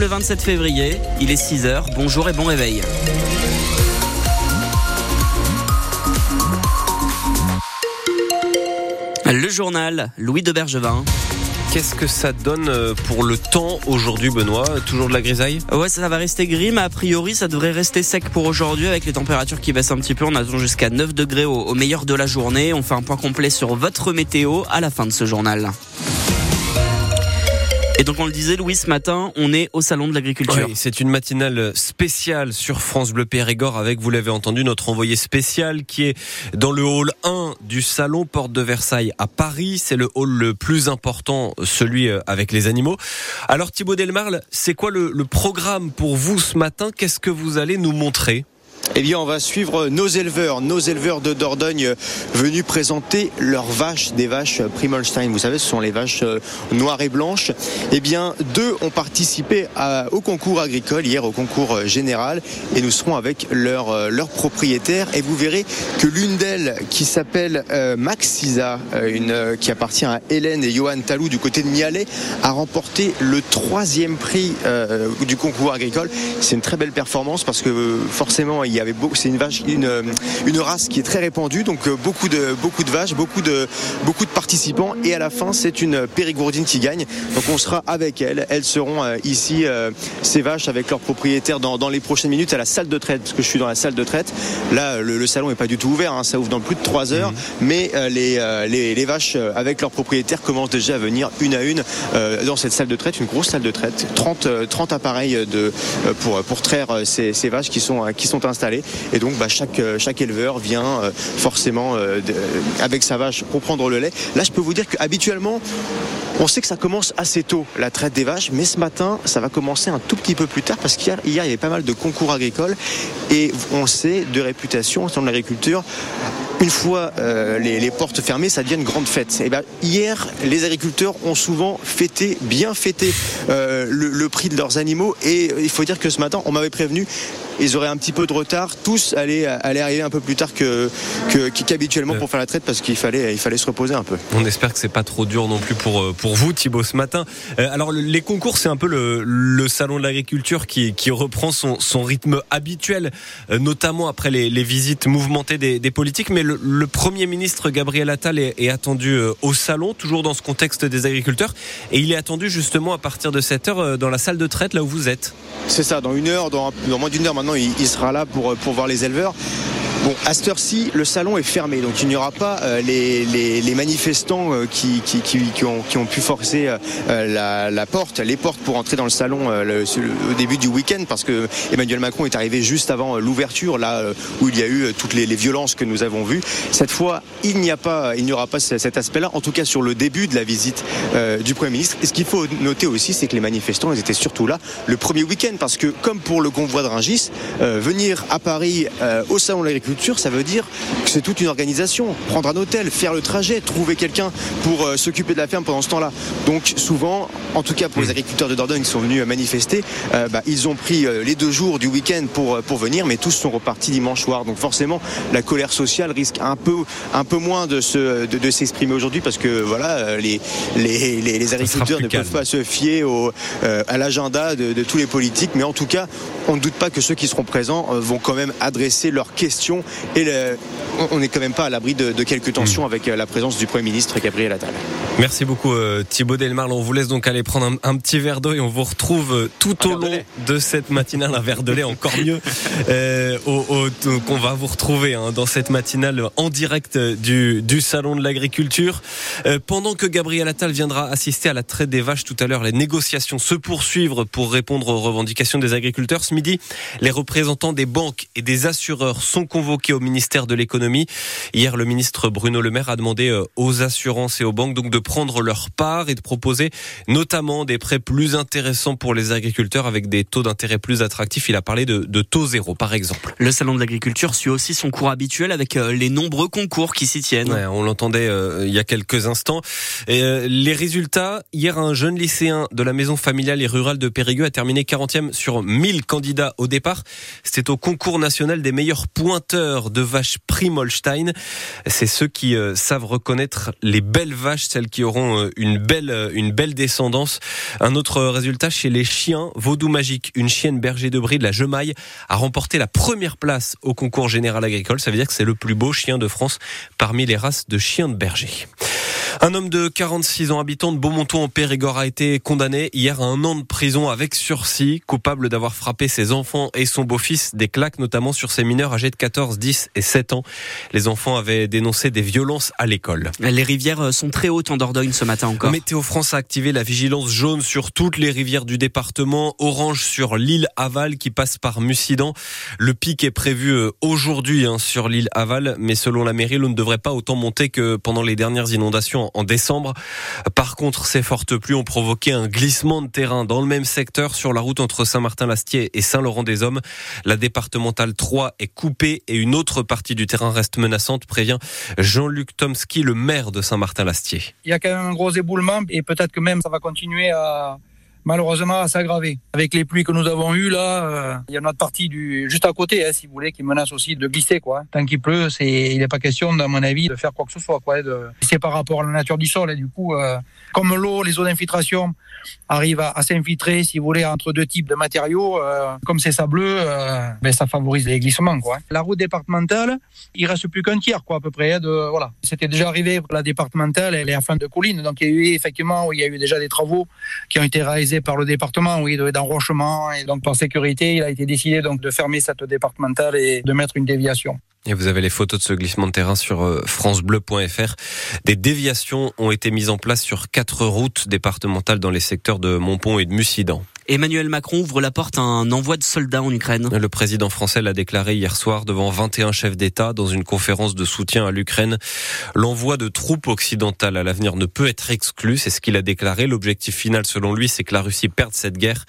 Le 27 février, il est 6h. Bonjour et bon réveil. Le journal Louis de Bergevin. Qu'est-ce que ça donne euh, pour le temps aujourd'hui, Benoît? Toujours de la grisaille? Ouais, ça va rester gris, mais a priori, ça devrait rester sec pour aujourd'hui avec les températures qui baissent un petit peu. On attend jusqu'à 9 degrés au, au meilleur de la journée. On fait un point complet sur votre météo à la fin de ce journal. Et donc on le disait Louis ce matin, on est au salon de l'agriculture. Oui, c'est une matinale spéciale sur France Bleu Périgord avec, vous l'avez entendu, notre envoyé spécial qui est dans le hall 1 du salon Porte de Versailles à Paris. C'est le hall le plus important, celui euh, avec les animaux. Alors Thibaut Delmarle, c'est quoi le, le programme pour vous ce matin? Qu'est-ce que vous allez nous montrer? Eh bien, on va suivre nos éleveurs, nos éleveurs de Dordogne venus présenter leurs vaches, des vaches Primelstein. Vous savez, ce sont les vaches euh, noires et blanches. Eh bien, deux ont participé au concours agricole hier, au concours euh, général, et nous serons avec leur, euh, leur propriétaire. Et vous verrez que l'une d'elles, qui s'appelle euh, Maxisa, qui appartient à Hélène et Johan Talou du côté de Mialet, a remporté le troisième prix euh, du concours agricole. C'est une très belle performance parce que forcément, y avait beaucoup, c'est une vache, une, une race qui est très répandue, donc beaucoup de, beaucoup de vaches, beaucoup de, beaucoup de participants, et à la fin, c'est une périgourdine qui gagne. Donc on sera avec elles. Elles seront euh, ici, euh, ces vaches, avec leurs propriétaires dans, dans, les prochaines minutes à la salle de traite, parce que je suis dans la salle de traite. Là, le, le salon n'est pas du tout ouvert, hein, ça ouvre dans plus de 3 heures, mmh. mais euh, les, les, les, vaches avec leurs propriétaires commencent déjà à venir une à une dans cette salle de traite, une grosse salle de traite, 30, 30 appareils de, pour, pour traire ces, ces vaches qui sont, qui sont et donc bah, chaque, euh, chaque éleveur vient euh, forcément euh, avec sa vache pour prendre le lait. Là, je peux vous dire qu'habituellement, on sait que ça commence assez tôt, la traite des vaches, mais ce matin, ça va commencer un tout petit peu plus tard parce qu'hier, hier, il y avait pas mal de concours agricoles et on sait de réputation dans l'agriculture une fois les, portes fermées, ça devient une grande fête. Et ben, hier, les agriculteurs ont souvent fêté, bien fêté le, le, prix de leurs animaux. Et il faut dire que ce matin, on m'avait prévenu, ils auraient un petit peu de retard. Tous allaient, allaient arriver un peu plus tard que, qu'habituellement que, pour faire la traite parce qu'il fallait, il fallait se reposer un peu. On espère que c'est pas trop dur non plus pour, pour vous, Thibaut, ce matin. Euh, alors, les concours, c'est un peu le, le salon de l'agriculture qui, qui reprend son, son rythme habituel, euh, notamment après les, les visites mouvementées des, des politiques. Mais le, le, Premier ministre Gabriel Attal est, est, attendu euh, au salon, toujours dans ce contexte des agriculteurs. Et il est attendu justement à partir de 7 heure dans la salle de traite, là où vous êtes. C'est ça, dans une heure, dans, dans moins d'une heure maintenant, il, il, sera là pour, pour voir les éleveurs. Bon, à cette heure-ci, le salon est fermé, donc il n'y aura pas euh, les, les, les, manifestants euh, qui, qui, qui, qui, ont, qui ont pu forcer euh, la, la, porte, les portes pour entrer dans le salon le, au début du week-end, parce que Emmanuel Macron est arrivé juste avant l'ouverture, là où il y a eu toutes les, les, violences que nous avons vues. Cette fois, il n'y a pas, il n'y aura pas cet aspect-là, en tout cas sur le début de la visite du Premier ministre. Et ce qu'il faut noter aussi, c'est que les manifestants, ils étaient surtout là le premier week-end, parce que comme pour le convoi de Rungis, venir à Paris au salon de l'agriculture ça veut dire que c'est toute une organisation. Prendre un hôtel, faire le trajet, trouver quelqu'un pour euh, s'occuper de la ferme pendant ce temps-là. Donc souvent, en tout cas pour les agriculteurs de Dordogne qui sont venus manifester, euh, bah, ils ont pris euh, les deux jours du week-end pour, pour venir, mais tous sont repartis dimanche soir. Donc forcément, la colère sociale risque un peu, un peu moins de, se, de, de s'exprimer aujourd'hui parce que voilà, les, les, les, les agriculteurs ne calme. peuvent pas se fier au, à l'agenda de, de, tous les politiques. Mais en tout cas, on ne doute pas que ceux qui seront présents vont quand même adresser leurs questions et le, on n'est quand même pas à l'abri de, de, quelques tensions mmh. avec la présence du Premier ministre Gabriel Attal. Merci beaucoup euh, Thibaut Delmarle. On vous laisse donc aller prendre un, un petit verre d'eau et on vous retrouve euh, tout un au long de, de, cette matinale, un verre de lait encore mieux, euh, au, au, qu'on va vous retrouver hein, dans cette matinale en direct du, du salon de l'agriculture. Euh, pendant que Gabriel Attal viendra assister à la traite des vaches tout à l'heure, les négociations se poursuivent pour répondre aux revendications des agriculteurs. Ce midi, les représentants des banques et des assureurs sont convoqués au ministère de l'économie. Hier, le ministre Bruno Le Maire a demandé euh, aux assurances et aux banques donc de prendre leur part et de proposer notamment des prêts plus intéressants pour les agriculteurs avec des taux d'intérêt plus attractifs. Il a parlé de, de, taux zéro, par exemple. Le salon de l'agriculture suit aussi son cours habituel avec euh, les nombreux concours qui s'y tiennent. Ouais, on l'entendait euh, il y a quelques instants. Et, euh, les résultats, hier, un jeune lycéen de la maison familiale et rurale de Périgueux a terminé 40e sur 1000 candidats au départ. C'était au concours national des meilleurs pointeurs de vaches Primolstein. C'est ceux qui euh, savent reconnaître les belles vaches, celles qui auront euh, une belle, euh, une belle descendance. Un autre résultat chez les chiens, Vaudou Magique, une chienne berger de brie de la Gemaille, a remporté la première place au concours général agricole. Ça veut dire que c'est le plus beau chien de France parmi les races de chiens de berger. Un homme de 46 ans, habitant de Beaumonton en Périgord, a été condamné hier à un an de prison avec sursis, coupable d'avoir frappé ses enfants et son beau-fils des claques, notamment sur ses mineurs âgés de 14, 10 et 7 ans. Les enfants avaient dénoncé des violences à l'école. Les rivières sont très hautes en Dordogne ce matin encore. Météo France a activé la vigilance jaune sur toutes les rivières du département, orange sur l'île Aval qui passe par Mussidan. Le pic est prévu euh, aujourd'hui hein, sur l'île Aval, mais selon la mairie, l'eau ne devrait pas autant monter que pendant les dernières inondations en décembre. Par contre, ces fortes pluies ont provoqué un glissement de terrain dans le même secteur sur la route entre Saint-Martin-Lastier et Saint-Laurent-des-Hommes. La départementale 3 est coupée et une autre partie du terrain reste menaçante, prévient Jean-Luc Tomski, le maire de Saint-Martin-Lastier. Il y a quand même un gros éboulement et peut-être que même ça va continuer à malheureusement à s'aggraver. Avec les pluies que nous avons eues là, euh, il y a notre partie du juste à côté, hein, si vous voulez, qui menace aussi de glisser quoi. Tant qu'il pleut, c'est il n'est pas question, à mon avis, de faire quoi que ce soit quoi. C'est par rapport à la nature du sol et du coup, euh, comme l'eau, les eaux d'infiltration arrivent à, s'infiltrer, si vous voulez, entre deux types de matériaux, euh, comme c'est sableux, euh, ben ça favorise les glissements quoi. La route départementale, il reste plus qu'un tiers quoi à peu près. Hein, de voilà, c'était déjà arrivé. La départementale, elle est à fin de colline, donc il y a eu effectivement, il y a eu déjà des travaux qui ont été réalisés par le département, oui, d'enrochement. Et donc, par sécurité, il a été décidé donc de fermer cette départementale et de mettre une déviation. Et vous avez les photos de ce glissement de terrain sur euh, francebleu.fr. Des déviations ont été mises en place sur quatre routes départementales dans les secteurs de Montpont et de Mussidan. Emmanuel Macron ouvre la porte à un envoi de soldats en Ukraine. Le président français l'a déclaré hier soir devant 21 chefs d'État dans une conférence de soutien à l'Ukraine. L'envoi de troupes occidentales à l'avenir ne peut être exclu, c'est ce qu'il a déclaré. L'objectif final selon lui, c'est que la Russie perde cette guerre.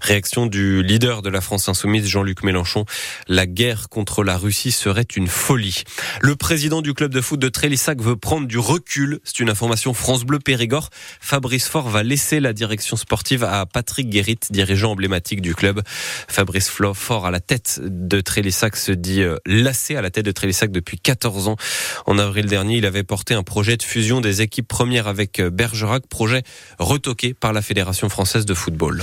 Réaction du leader de la France insoumise, Jean-Luc Mélenchon. La guerre contre la Russie serait une folie. Le président du club de foot de Trélissac veut prendre du recul. C'est une information France Bleu Périgord. Fabrice Faure va laisser la direction sportive à Patrick Guérit dirigeant emblématique du club. Fabrice Fort à la tête de Trélissac se dit euh, lassé à la tête de Trélissac depuis 14 ans. En avril dernier, il avait porté un projet de fusion des équipes premières avec euh, Bergerac, projet retoqué par la Fédération française de football.